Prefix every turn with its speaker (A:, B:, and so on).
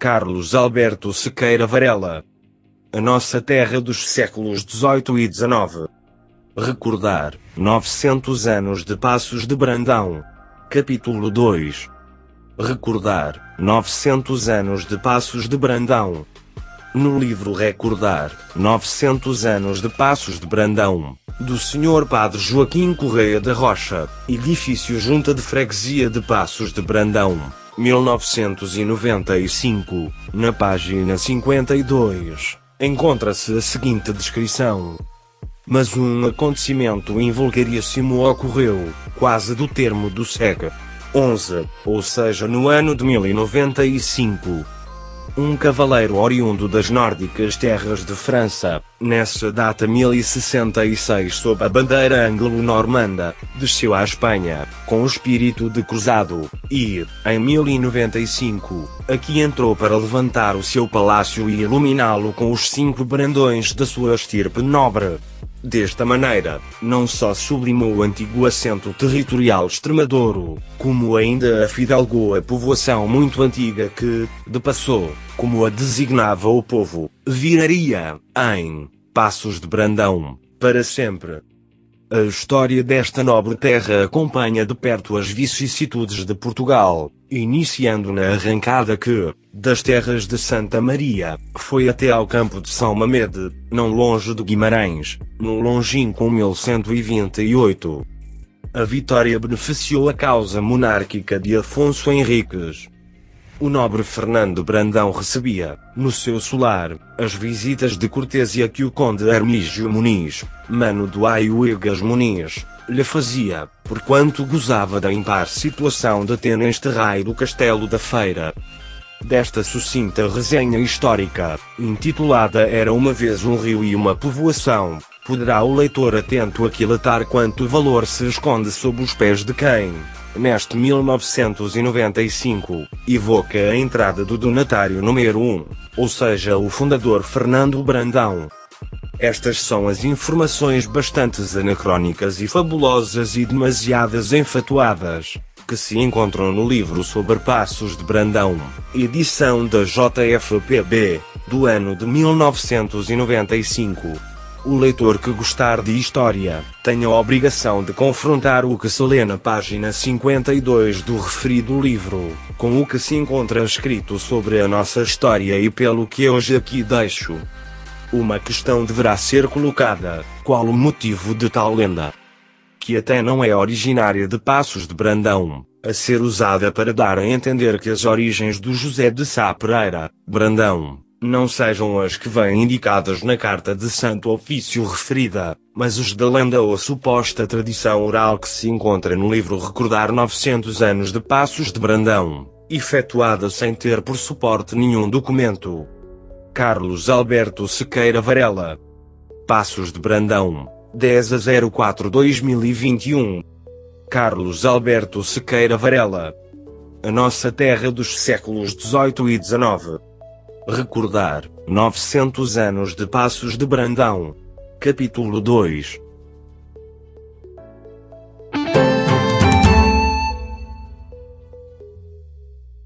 A: Carlos Alberto Sequeira Varela. A nossa terra dos séculos XVIII e XIX. Recordar, 900 anos de Passos de Brandão. Capítulo 2. Recordar, 900 anos de Passos de Brandão. No livro Recordar, 900 anos de Passos de Brandão, do Sr. Padre Joaquim Correia da Rocha, edifício junta de freguesia de Passos de Brandão, 1995, na página 52, encontra-se a seguinte descrição. Mas um acontecimento invulgaríssimo ocorreu, quase do termo do século 11, ou seja no ano de 1095 um cavaleiro oriundo das nórdicas terras de França, nessa data 1066 sob a bandeira anglo-normanda, desceu à Espanha, com o espírito de cruzado, e, em 1095, aqui entrou para levantar o seu palácio e iluminá-lo com os cinco brandões da sua estirpe nobre. Desta maneira, não só sublimou o antigo assento territorial Extremadoro, como ainda afidalgou a povoação muito antiga que, depassou, como a designava o povo, viraria, em Passos de Brandão, para sempre. A história desta nobre terra acompanha de perto as vicissitudes de Portugal, iniciando na arrancada que, das terras de Santa Maria, foi até ao campo de São Mamede, não longe de Guimarães, no longínquo 1128. A vitória beneficiou a causa monárquica de Afonso Henriques, o nobre Fernando Brandão recebia, no seu solar, as visitas de cortesia que o conde Hermígio Muniz, mano do Aiuegas Muniz, lhe fazia, porquanto gozava da impar situação de tenente rei do Castelo da Feira. Desta sucinta resenha histórica, intitulada Era uma vez um rio e uma povoação, poderá o leitor atento aquilatar quanto valor se esconde sob os pés de quem, neste 1995, evoca a entrada do donatário número 1, ou seja o fundador Fernando Brandão. Estas são as informações bastante anacrónicas e fabulosas e demasiadas enfatuadas, que se encontram no livro sobre Passos de Brandão, edição da JFPB, do ano de 1995. O leitor que gostar de história, tem a obrigação de confrontar o que se lê na página 52 do referido livro, com o que se encontra escrito sobre a nossa história e pelo que hoje aqui deixo. Uma questão deverá ser colocada, qual o motivo de tal lenda? Que até não é originária de Passos de Brandão, a ser usada para dar a entender que as origens do José de Sá Pereira, Brandão, não sejam as que vêm indicadas na carta de Santo Ofício referida, mas os da lenda ou suposta tradição oral que se encontra no livro Recordar 900 anos de Passos de Brandão, efetuada sem ter por suporte nenhum documento. Carlos Alberto Sequeira Varela. Passos de Brandão, 10 a 04 2021. Carlos Alberto Sequeira Varela. A nossa terra dos séculos 18 e 19. Recordar, 900 anos de Passos de Brandão. Capítulo 2